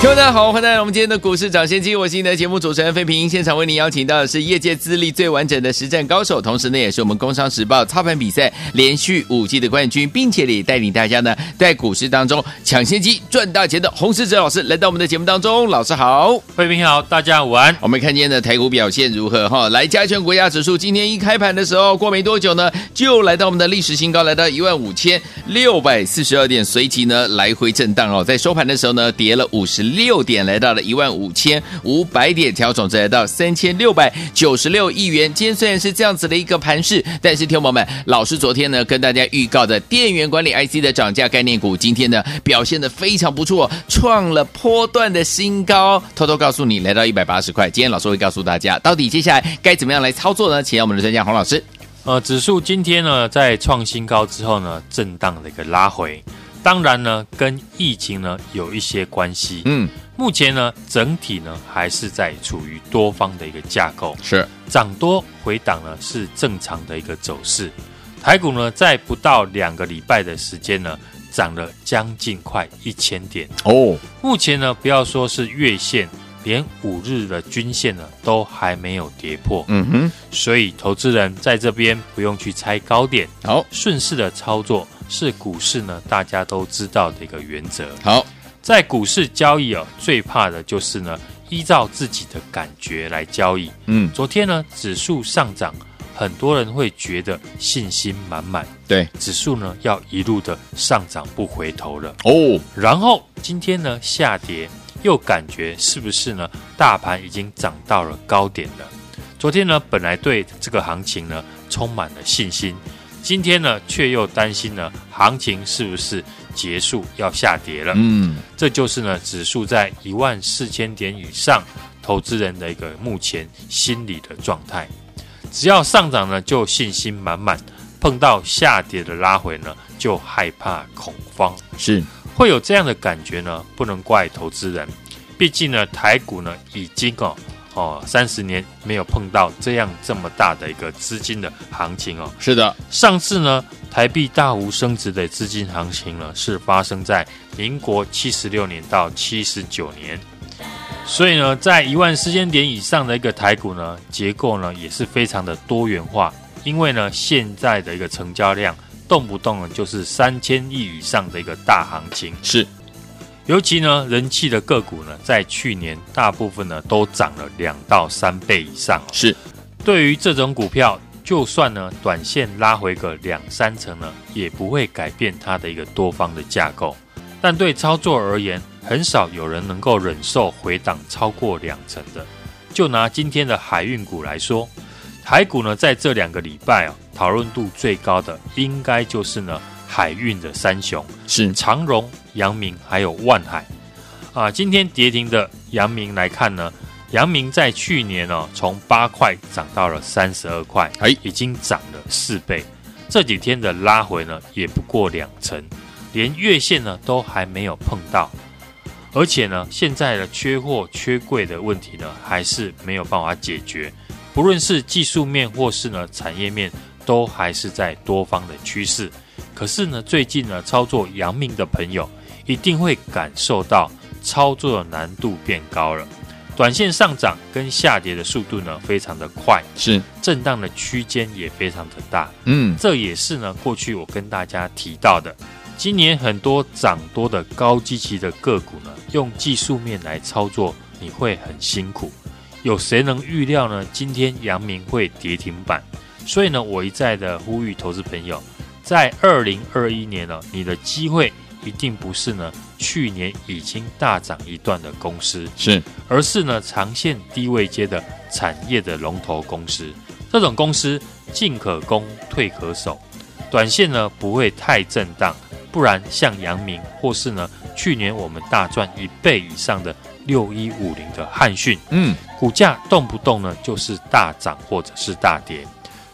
听众大家好，欢迎来到我们今天的股市涨先机，我是你的节目主持人费平。现场为您邀请到的是业界资历最完整的实战高手，同时呢，也是我们《工商时报》操盘比赛连续五季的冠军，并且也带领大家呢在股市当中抢先机赚大钱的洪士哲老师来到我们的节目当中。老师好，费平好，大家午安。我们看今天的台股表现如何？哈，来加权国家指数今天一开盘的时候，过没多久呢，就来到我们的历史新高，来到一万五千六百四十二点，随即呢来回震荡哦，在收盘的时候呢，跌了五五十。六点来到了一万五千五百点，调总值来到三千六百九十六亿元。今天虽然是这样子的一个盘势，但是听众朋友们，老师昨天呢跟大家预告的电源管理 IC 的涨价概念股，今天呢表现得非常不错，创了波段的新高。偷偷告诉你，来到一百八十块。今天老师会告诉大家，到底接下来该怎么样来操作呢？请我们的专家洪老师。呃，指数今天呢在创新高之后呢，震荡的一个拉回。当然呢，跟疫情呢有一些关系。嗯，目前呢，整体呢还是在处于多方的一个架构，是涨多回档呢是正常的一个走势。台股呢在不到两个礼拜的时间呢，涨了将近快一千点哦。目前呢，不要说是月线，连五日的均线呢都还没有跌破。嗯哼，所以投资人在这边不用去猜高点，好，顺势的操作。是股市呢，大家都知道的一个原则。好，在股市交易哦，最怕的就是呢，依照自己的感觉来交易。嗯，昨天呢，指数上涨，很多人会觉得信心满满。对，指数呢要一路的上涨不回头了。哦，然后今天呢下跌，又感觉是不是呢？大盘已经涨到了高点了。昨天呢，本来对这个行情呢充满了信心。今天呢，却又担心呢，行情是不是结束要下跌了？嗯，这就是呢，指数在一万四千点以上，投资人的一个目前心理的状态。只要上涨呢，就信心满满；碰到下跌的拉回呢，就害怕恐慌。是会有这样的感觉呢，不能怪投资人，毕竟呢，台股呢已经哦。哦，三十年没有碰到这样这么大的一个资金的行情哦。是的，上次呢，台币大幅升值的资金行情呢，是发生在民国七十六年到七十九年。所以呢，在一万四千点以上的一个台股呢，结构呢也是非常的多元化。因为呢，现在的一个成交量动不动呢就是三千亿以上的一个大行情。是。尤其呢，人气的个股呢，在去年大部分呢都涨了两到三倍以上。是，对于这种股票，就算呢短线拉回个两三成呢，也不会改变它的一个多方的架构。但对操作而言，很少有人能够忍受回档超过两成的。就拿今天的海运股来说，海股呢在这两个礼拜啊，讨论度最高的应该就是呢。海运的三雄是长荣、阳明还有万海啊。今天跌停的阳明来看呢，阳明在去年哦，从八块涨到了三十二块，哎，已经涨了四倍。这几天的拉回呢，也不过两成，连月线呢都还没有碰到。而且呢，现在的缺货、缺柜的问题呢，还是没有办法解决。不论是技术面或是呢产业面，都还是在多方的趋势。可是呢，最近呢，操作阳明的朋友一定会感受到操作的难度变高了。短线上涨跟下跌的速度呢，非常的快，是震荡的区间也非常的大。嗯，这也是呢，过去我跟大家提到的，今年很多涨多的高基期的个股呢，用技术面来操作，你会很辛苦。有谁能预料呢？今天阳明会跌停板，所以呢，我一再的呼吁投资朋友。在二零二一年呢，你的机会一定不是呢去年已经大涨一段的公司，是，而是呢长线低位阶的产业的龙头公司。这种公司进可攻，退可守，短线呢不会太震荡，不然像阳明或是呢去年我们大赚一倍以上的六一五零的汉讯，嗯，股价动不动呢就是大涨或者是大跌。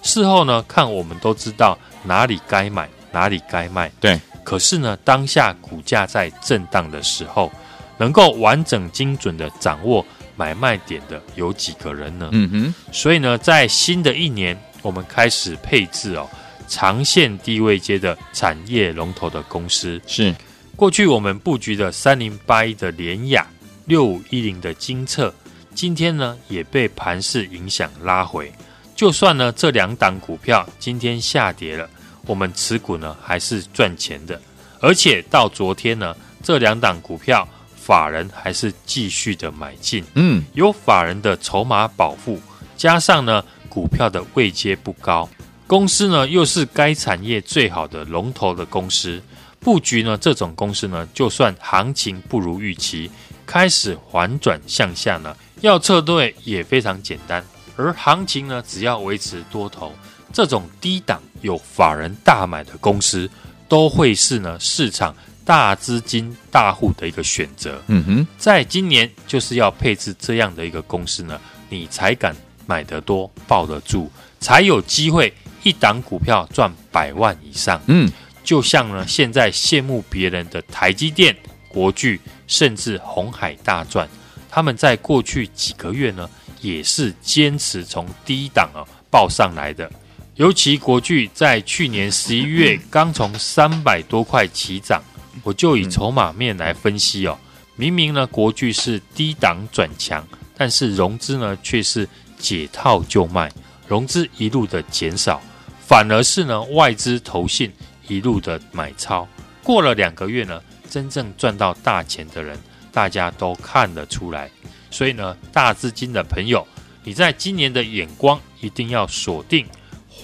事后呢看我们都知道哪里该买，哪里该卖。对，可是呢，当下股价在震荡的时候，能够完整精准的掌握买卖点的有几个人呢？嗯哼，所以呢，在新的一年，我们开始配置哦长线低位阶的产业龙头的公司。是过去我们布局的三零八一的联雅、六五一零的金策，今天呢也被盘势影响拉回。就算呢这两档股票今天下跌了，我们持股呢还是赚钱的，而且到昨天呢这两档股票法人还是继续的买进，嗯，有法人的筹码保护，加上呢股票的位阶不高，公司呢又是该产业最好的龙头的公司，布局呢这种公司呢就算行情不如预期，开始缓转向下呢，要撤退也非常简单。而行情呢，只要维持多头，这种低档有法人大买的公司，都会是呢市场大资金大户的一个选择。嗯哼，在今年就是要配置这样的一个公司呢，你才敢买得多，抱得住，才有机会一档股票赚百万以上。嗯，就像呢现在羡慕别人的台积电、国巨，甚至红海大赚，他们在过去几个月呢。也是坚持从低档啊报上来的，尤其国巨在去年十一月 刚从三百多块起涨，我就以筹码面来分析哦，明明呢国巨是低档转强，但是融资呢却是解套就卖，融资一路的减少，反而是呢外资投信一路的买超，过了两个月呢，真正赚到大钱的人，大家都看得出来。所以呢，大资金的朋友，你在今年的眼光一定要锁定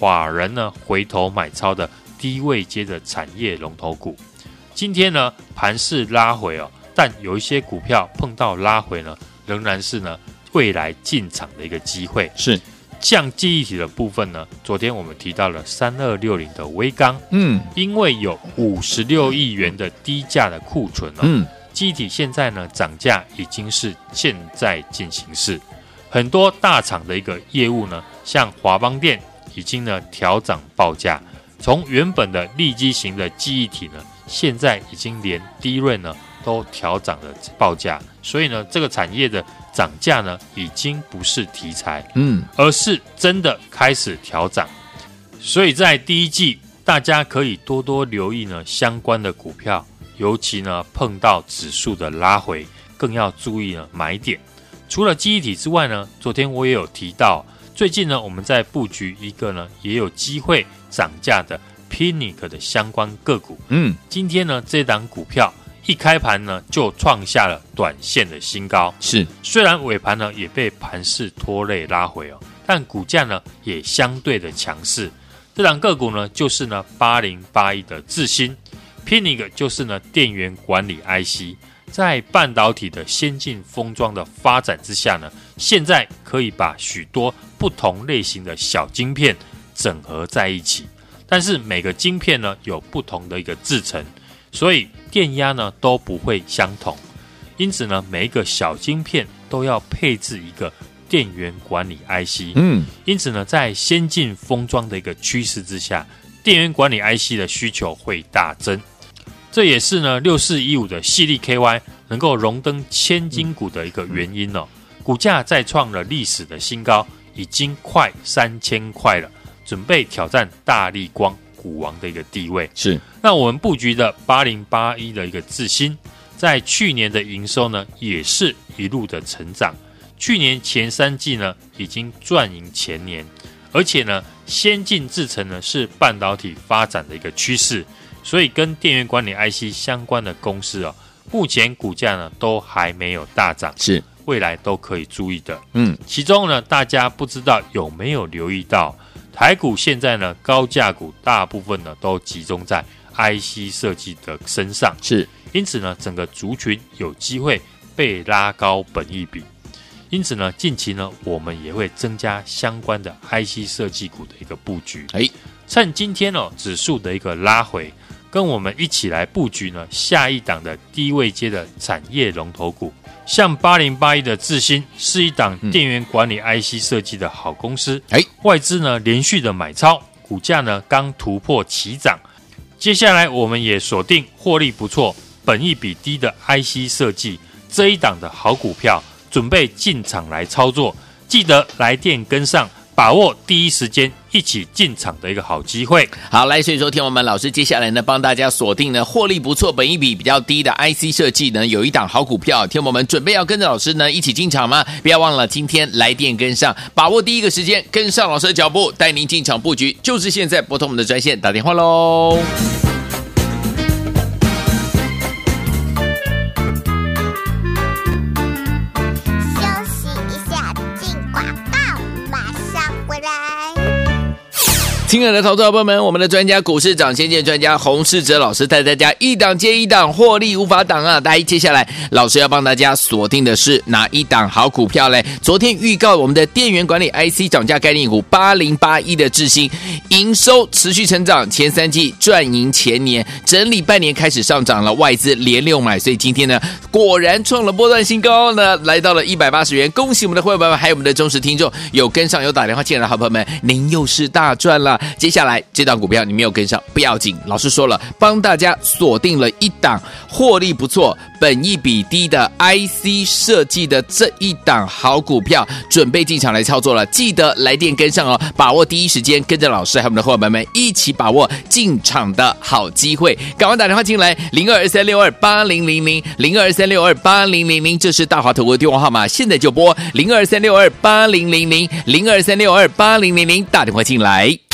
法人呢回头买超的低位接的产业龙头股。今天呢盘势拉回哦，但有一些股票碰到拉回呢，仍然是呢未来进场的一个机会。是，像记忆体的部分呢，昨天我们提到了三二六零的微钢，嗯，因为有五十六亿元的低价的库存哦，嗯。记忆体现在呢涨价已经是现在进行式，很多大厂的一个业务呢，像华邦电已经呢调涨报价，从原本的立基型的记忆体呢，现在已经连 DRAM 呢都调涨了报价，所以呢这个产业的涨价呢已经不是题材，嗯，而是真的开始调涨，所以在第一季大家可以多多留意呢相关的股票。尤其呢，碰到指数的拉回，更要注意呢买点。除了记忆体之外呢，昨天我也有提到，最近呢我们在布局一个呢也有机会涨价的 PINIC 的相关个股。嗯，今天呢这档股票一开盘呢就创下了短线的新高。是，虽然尾盘呢也被盘势拖累拉回哦，但股价呢也相对的强势。这档个股呢就是呢八零八一的智新。PINIC 就是呢，电源管理 IC，在半导体的先进封装的发展之下呢，现在可以把许多不同类型的小晶片整合在一起，但是每个晶片呢有不同的一个制成，所以电压呢都不会相同，因此呢每一个小晶片都要配置一个电源管理 IC。嗯，因此呢在先进封装的一个趋势之下，电源管理 IC 的需求会大增。这也是呢，六四一五的系列 KY 能够荣登千金股的一个原因哦。股价再创了历史的新高，已经快三千块了，准备挑战大立光股王的一个地位。是，那我们布局的八零八一的一个智新，在去年的营收呢，也是一路的成长。去年前三季呢，已经赚赢前年，而且呢，先进制程呢是半导体发展的一个趋势。所以跟电源管理 IC 相关的公司哦，目前股价呢都还没有大涨，是未来都可以注意的。嗯，其中呢，大家不知道有没有留意到，台股现在呢高价股大部分呢都集中在 IC 设计的身上，是，因此呢整个族群有机会被拉高本益比，因此呢近期呢我们也会增加相关的 IC 设计股的一个布局。哎。趁今天哦，指数的一个拉回，跟我们一起来布局呢下一档的低位阶的产业龙头股。像八零八一的智新是一档电源管理 IC 设计的好公司，哎，外资呢连续的买超，股价呢刚突破起涨。接下来我们也锁定获利不错、本益比低的 IC 设计这一档的好股票，准备进场来操作。记得来电跟上。把握第一时间一起进场的一个好机会。好，来，所以说，听我们老师接下来呢，帮大家锁定呢，获利不错、本一比比较低的 IC 设计呢，有一档好股票，听我们准备要跟着老师呢一起进场吗？不要忘了今天来电跟上，把握第一个时间跟上老师的脚步，带您进场布局，就是现在拨通我们的专线打电话喽。亲爱的投资者朋友们，我们的专家股市长先见专家洪世哲老师带大家一档接一档获利无法挡啊！大家接下来老师要帮大家锁定的是哪一档好股票嘞？昨天预告我们的电源管理 IC 涨价概念股八零八一的智新，营收持续成长，前三季赚赢前年，整理半年开始上涨了，外资连六买，所以今天呢果然创了波段新高呢，来到了一百八十元。恭喜我们的会员们，还有我们的忠实听众，有跟上有打电话进来的好朋友们，您又是大赚了。接下来这档股票你没有跟上不要紧，老师说了，帮大家锁定了一档获利不错、本益比低的 IC 设计的这一档好股票，准备进场来操作了。记得来电跟上哦，把握第一时间跟着老师还有我们的伙伴们一起把握进场的好机会。赶快打电话进来，零二三六二八零零零零二三六二八零零零，这是大华投顾的电话号码，现在就拨零二三六二八零零零零二三六二八零零零，打电话进来。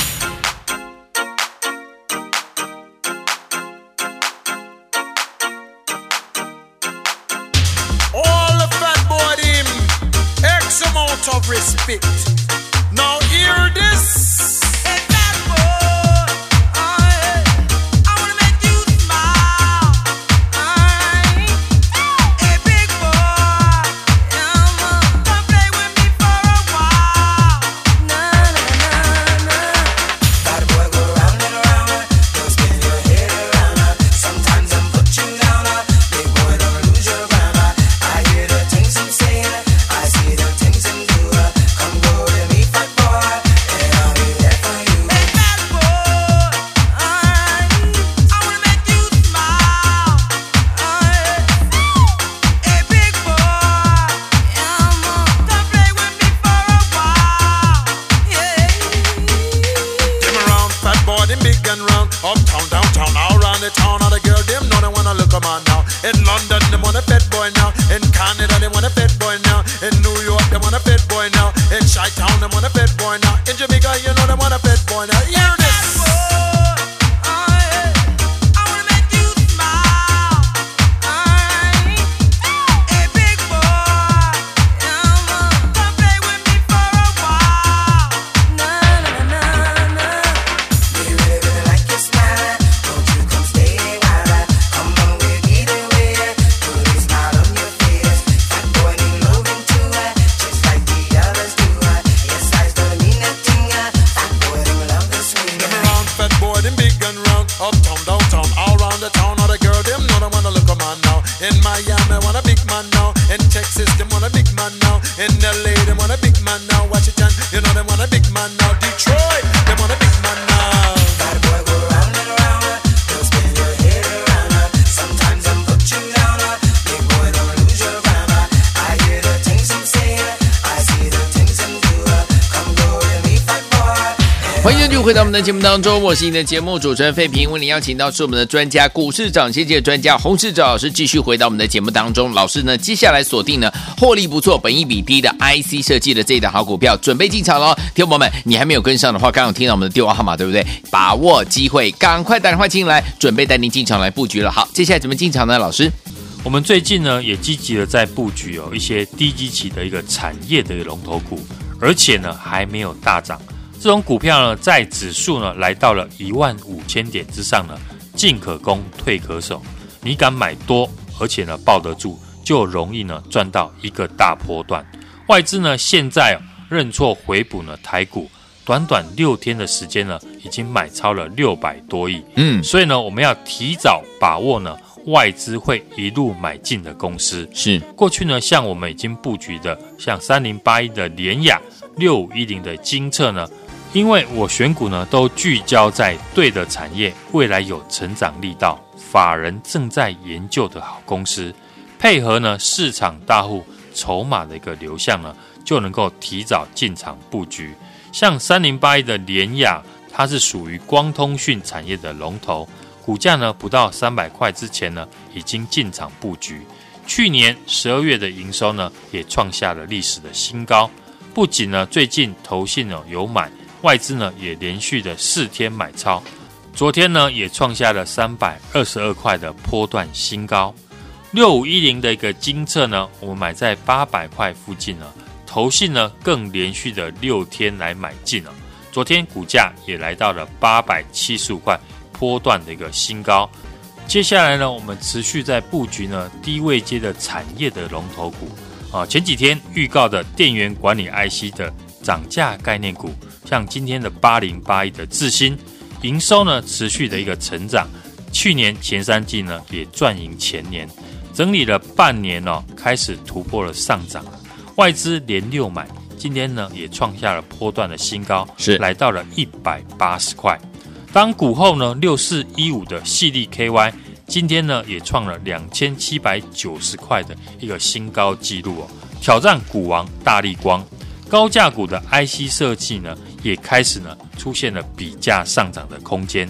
boy, them big and round. Uptown, downtown, all round the town. All the girl, them know they wanna look a man now. In Miami, want a big man now. In Texas, them want a big man now. In LA, them want a big man now. Watch it, you know them want a big man now. Detroit. 回到我们的节目当中，我是你的节目主持人费平，为您邀请到是我们的专家股市长先见专家洪士哲老师，继续回到我们的节目当中。老师呢，接下来锁定呢获利不错、本益比低的 IC 设计的这一档好股票，准备进场喽。听众朋友们，你还没有跟上的话，刚刚听到我们的电话号码对不对？把握机会，赶快打电话进来，准备带您进场来布局了。好，接下来怎么进场呢？老师，我们最近呢也积极的在布局有一些低基期的一个产业的龙头股，而且呢还没有大涨。这种股票呢，在指数呢来到了一万五千点之上呢，进可攻，退可守。你敢买多，而且呢抱得住，就容易呢赚到一个大波段。外资呢现在认错回补呢台股，短短六天的时间呢，已经买超了六百多亿。嗯，所以呢，我们要提早把握呢外资会一路买进的公司。是过去呢，像我们已经布局的，像三零八一的联雅、六五一零的金策呢，因为我选股呢都聚焦在对的产业，未来有成长力道，法人正在研究的好公司，配合呢市场大户筹码的一个流向呢，就能够提早进场布局。像三零八一的联亚，它是属于光通讯产业的龙头，股价呢不到三百块之前呢，已经进场布局。去年十二月的营收呢，也创下了历史的新高。不仅呢，最近投信呢有买，外资呢也连续的四天买超，昨天呢也创下了三百二十二块的波段新高。六五一零的一个精测呢，我们买在八百块附近呢。投信呢更连续的六天来买进了，昨天股价也来到了八百七十五块，波段的一个新高。接下来呢，我们持续在布局呢低位阶的产业的龙头股啊。前几天预告的电源管理 IC 的涨价概念股，像今天的八零八一的智新，营收呢持续的一个成长，去年前三季呢也赚赢前年，整理了半年哦，开始突破了上涨。外资连六买，今天呢也创下了波段的新高，是来到了一百八十块。当股后呢六四一五的细力 KY，今天呢也创了两千七百九十块的一个新高纪录哦，挑战股王大力光。高价股的 IC 设计呢也开始呢出现了比价上涨的空间。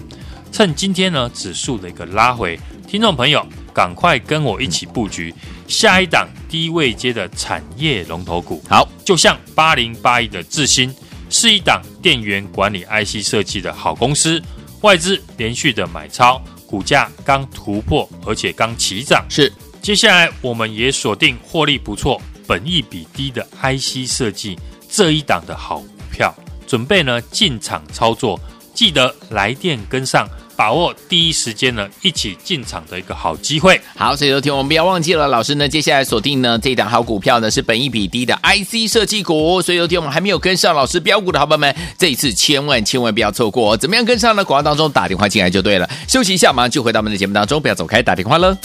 趁今天呢指数的一个拉回，听众朋友赶快跟我一起布局。下一档低位接的产业龙头股，好，就像八零八一的智新，是一档电源管理 IC 设计的好公司，外资连续的买超，股价刚突破，而且刚起涨。是，接下来我们也锁定获利不错、本益比低的 IC 设计这一档的好股票，准备呢进场操作，记得来电跟上。把握第一时间呢，一起进场的一个好机会。好，所以昨天我们不要忘记了，老师呢，接下来锁定呢这档好股票呢是本益比低的 IC 设计股。所以昨天我们还没有跟上老师标股的好朋友们，这一次千万千万不要错过。怎么样跟上呢？广告当中打电话进来就对了。休息一下，马上就回到我们的节目当中，不要走开，打电话了。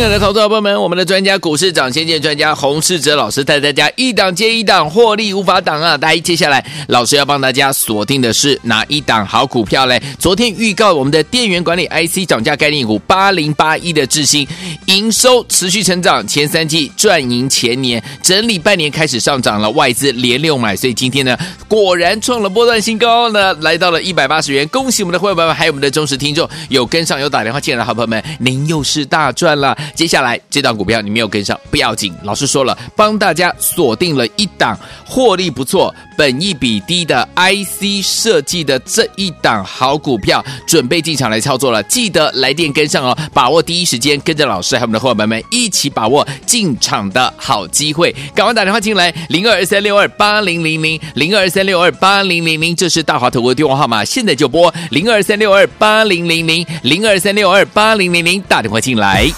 亲爱的投资者朋友们，我们的专家股市长先见专家洪世哲老师带大家一档接一档获利无法挡啊！大家接下来老师要帮大家锁定的是哪一档好股票嘞？昨天预告我们的电源管理 IC 涨价概念股八零八一的智新，营收持续成长，前三季赚赢前年，整理半年开始上涨了，外资连六买，所以今天呢果然创了波段新高呢，来到了一百八十元。恭喜我们的会员朋友们，还有我们的忠实听众，有跟上有打电话进来的好朋友们，您又是大赚了。接下来这档股票你没有跟上不要紧，老师说了，帮大家锁定了一档获利不错、本益比低的 IC 设计的这一档好股票，准备进场来操作了。记得来电跟上哦，把握第一时间，跟着老师还有我们的伙伴们一起把握进场的好机会。赶快打电话进来，零二三六二八零零零零二三六二八零零零，这是大华投顾的电话号码，现在就拨零二三六二八零零零零二三六二八零零零，打电话进来。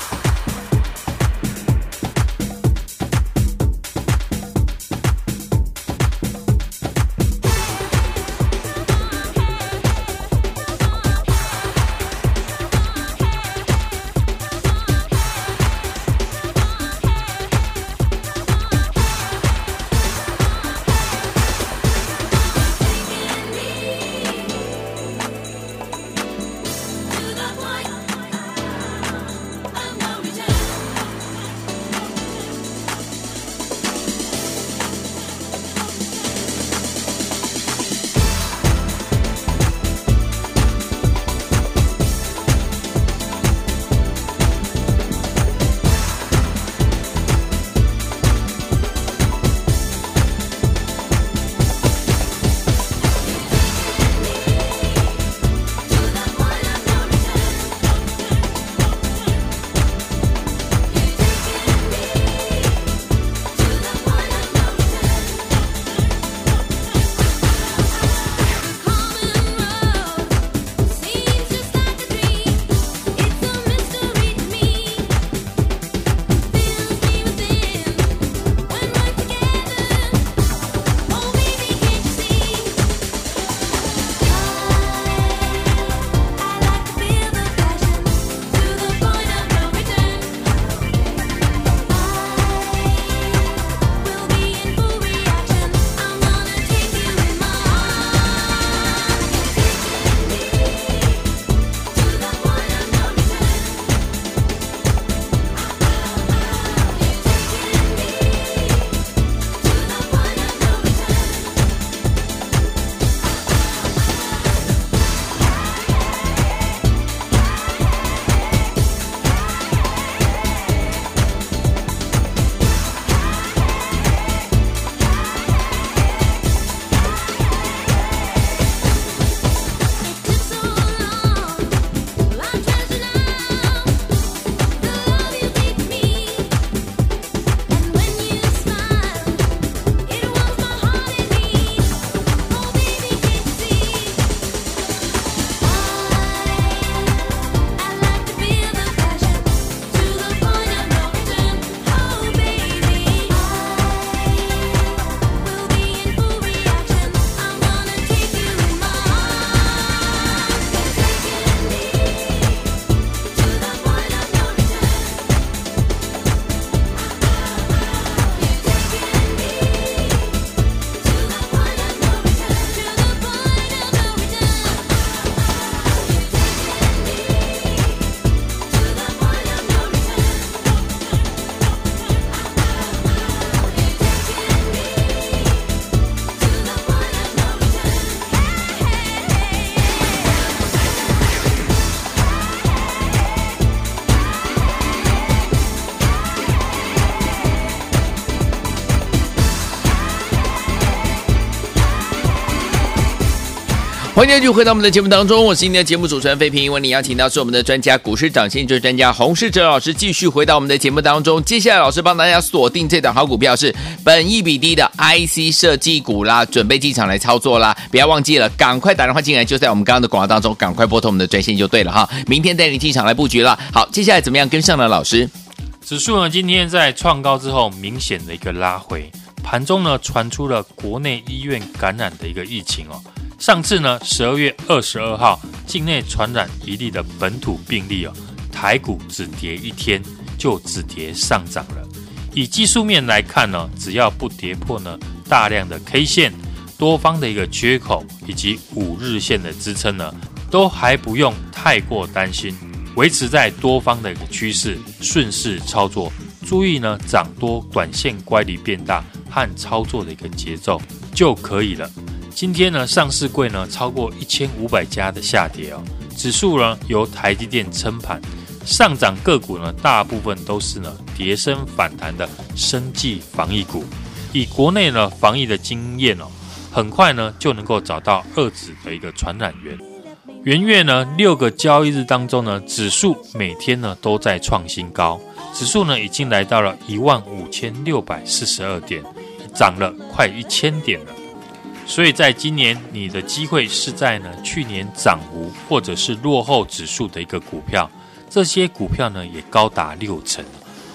欢迎继续回到我们的节目当中，我是今天的节目主持人费平。为你邀请到是我们的专家股市涨先机专家洪世哲老师，继续回到我们的节目当中。接下来老师帮大家锁定这档好股票是本一比低的 IC 设计股啦，准备进场来操作啦！不要忘记了，赶快打电话进来，就在我们刚刚的广告当中，赶快拨通我们的专线就对了哈。明天带你进场来布局了。好，接下来怎么样跟上呢？老师，指数呢今天在创高之后明显的一个拉回，盘中呢传出了国内医院感染的一个疫情哦。上次呢，十二月二十二号，境内传染一例的本土病例哦，台股只跌一天就止跌上涨了。以技术面来看呢，只要不跌破呢大量的 K 线、多方的一个缺口以及五日线的支撑呢，都还不用太过担心，维持在多方的一个趋势，顺势操作。注意呢，涨多短线乖离变大和操作的一个节奏就可以了。今天呢，上市柜呢超过一千五百家的下跌哦，指数呢由台积电撑盘，上涨个股呢大部分都是呢跌升反弹的生技防疫股。以国内呢防疫的经验哦，很快呢就能够找到二子的一个传染源。元月呢六个交易日当中呢，指数每天呢都在创新高，指数呢已经来到了一万五千六百四十二点，涨了快一千点了。所以在今年，你的机会是在呢去年涨幅或者是落后指数的一个股票，这些股票呢也高达六成，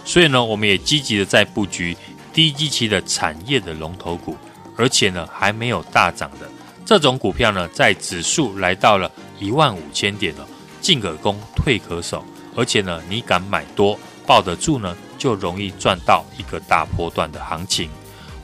所以呢我们也积极的在布局低基期的产业的龙头股，而且呢还没有大涨的。这种股票呢，在指数来到了一万五千点了，进可攻退可守，而且呢你敢买多抱得住呢，就容易赚到一个大波段的行情。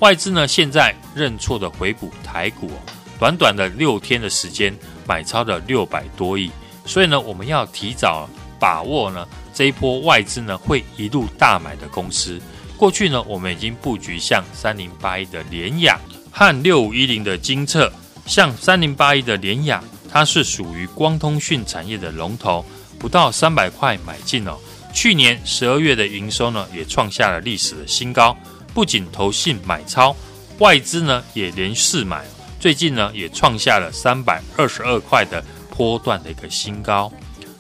外资呢，现在认错的回补台股哦，短短的六天的时间，买超了六百多亿，所以呢，我们要提早把握呢这一波外资呢会一路大买的公司。过去呢，我们已经布局像三零八一的联雅和六五一零的精测，像三零八一的联雅，它是属于光通讯产业的龙头，不到三百块买进哦。去年十二月的营收呢，也创下了历史的新高。不仅投信买超，外资呢也连续买，最近呢也创下了三百二十二块的波段的一个新高。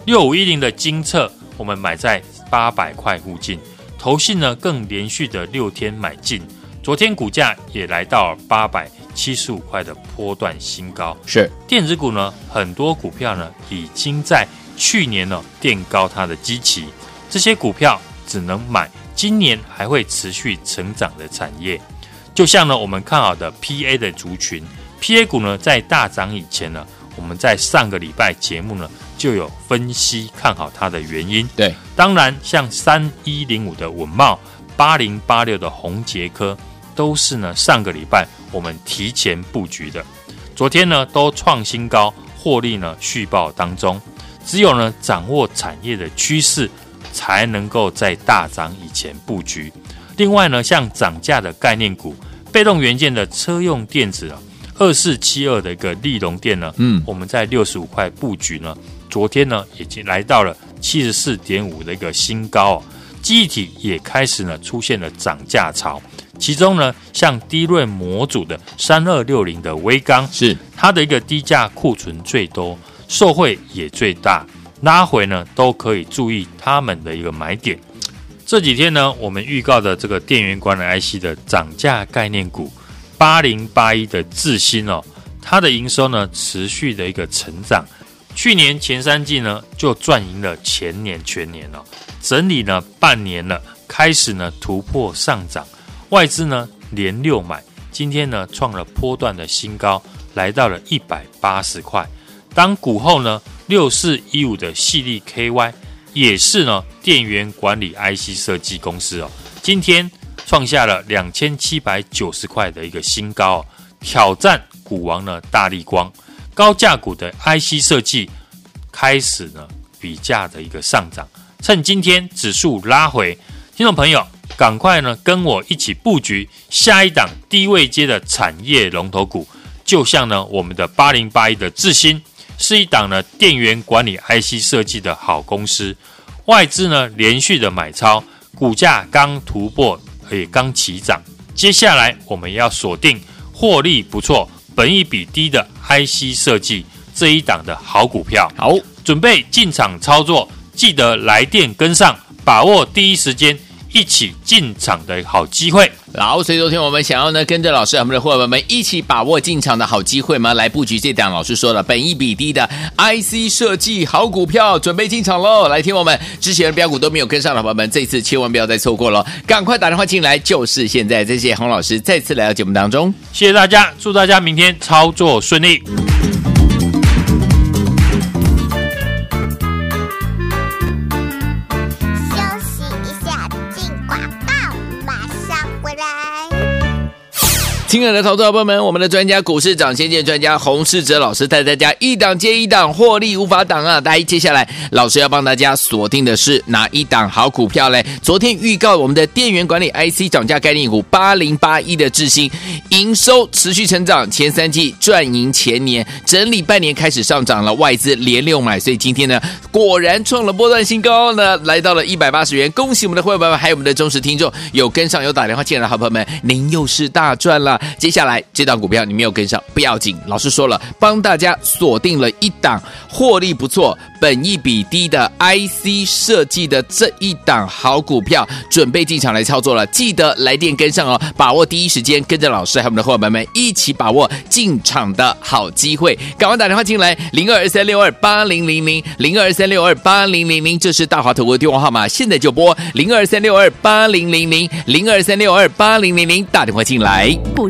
六五一零的精测，我们买在八百块附近，投信呢更连续的六天买进，昨天股价也来到八百七十五块的波段新高。是电子股呢，很多股票呢已经在去年呢垫高它的基期，这些股票只能买。今年还会持续成长的产业，就像呢我们看好的 PA 的族群，PA 股呢在大涨以前呢，我们在上个礼拜节目呢就有分析看好它的原因。对，当然像三一零五的稳茂、八零八六的红杰科，都是呢上个礼拜我们提前布局的，昨天呢都创新高，获利呢续报当中，只有呢掌握产业的趋势。才能够在大涨以前布局。另外呢，像涨价的概念股、被动元件的车用电子啊，二四七二的一个利隆电呢，嗯，我们在六十五块布局呢，昨天呢已经来到了七十四点五的一个新高哦。记忆体也开始呢出现了涨价潮，其中呢，像低润模组的三二六零的微钢是它的一个低价库存最多，受惠也最大。拉回呢，都可以注意他们的一个买点。这几天呢，我们预告的这个电源管理 IC 的涨价概念股八零八一的智新哦，它的营收呢持续的一个成长，去年前三季呢就赚赢了前年全年了，整理呢半年了，开始呢突破上涨，外资呢连六买，今天呢创了波段的新高，来到了一百八十块。当股后呢，六四一五的矽力 KY 也是呢电源管理 IC 设计公司哦，今天创下了两千七百九十块的一个新高哦，挑战股王呢大立光，高价股的 IC 设计开始呢比价的一个上涨，趁今天指数拉回，听众朋友赶快呢跟我一起布局下一档低位阶的产业龙头股，就像呢我们的八零八一的智新。是一档呢电源管理 IC 设计的好公司，外资呢连续的买超，股价刚突破也刚起涨。接下来我们要锁定获利不错、本益比低的 IC 设计，这一档的好股票。好，准备进场操作，记得来电跟上，把握第一时间。一起进场的好机会，好，所以昨天我们想要呢跟着老师，我们的伙伴们一起把握进场的好机会吗？来布局这档老师说了，本一比低的 IC 设计好股票，准备进场喽！来听我们之前的标股都没有跟上的伙伴们，这次千万不要再错过了，赶快打电话进来，就是现在！谢谢洪老师再次来到节目当中，谢谢大家，祝大家明天操作顺利。亲爱的投资伙伴们，我们的专家股市长先见专家洪世哲老师带大家一档接一档获利无法挡啊！大家接下来老师要帮大家锁定的是哪一档好股票嘞？昨天预告我们的电源管理 IC 涨价概念股八零八一的智新营收持续成长，前三季赚赢前年，整理半年开始上涨了，外资连六买，所以今天呢果然创了波段新高呢，来到了一百八十元。恭喜我们的会员朋友们，还有我们的忠实听众，有跟上有打电话进来的好朋友们，您又是大赚了。接下来这档股票你没有跟上不要紧，老师说了，帮大家锁定了一档获利不错、本益比低的 IC 设计的这一档好股票，准备进场来操作了。记得来电跟上哦，把握第一时间，跟着老师还有我们的伙伴们一起把握进场的好机会。赶快打电话进来，零二三六二八零零零零二三六二八零零零，这是大华投顾的电话号码，现在就拨零二三六二八零零零零二三六二八零零零，打电话进来。股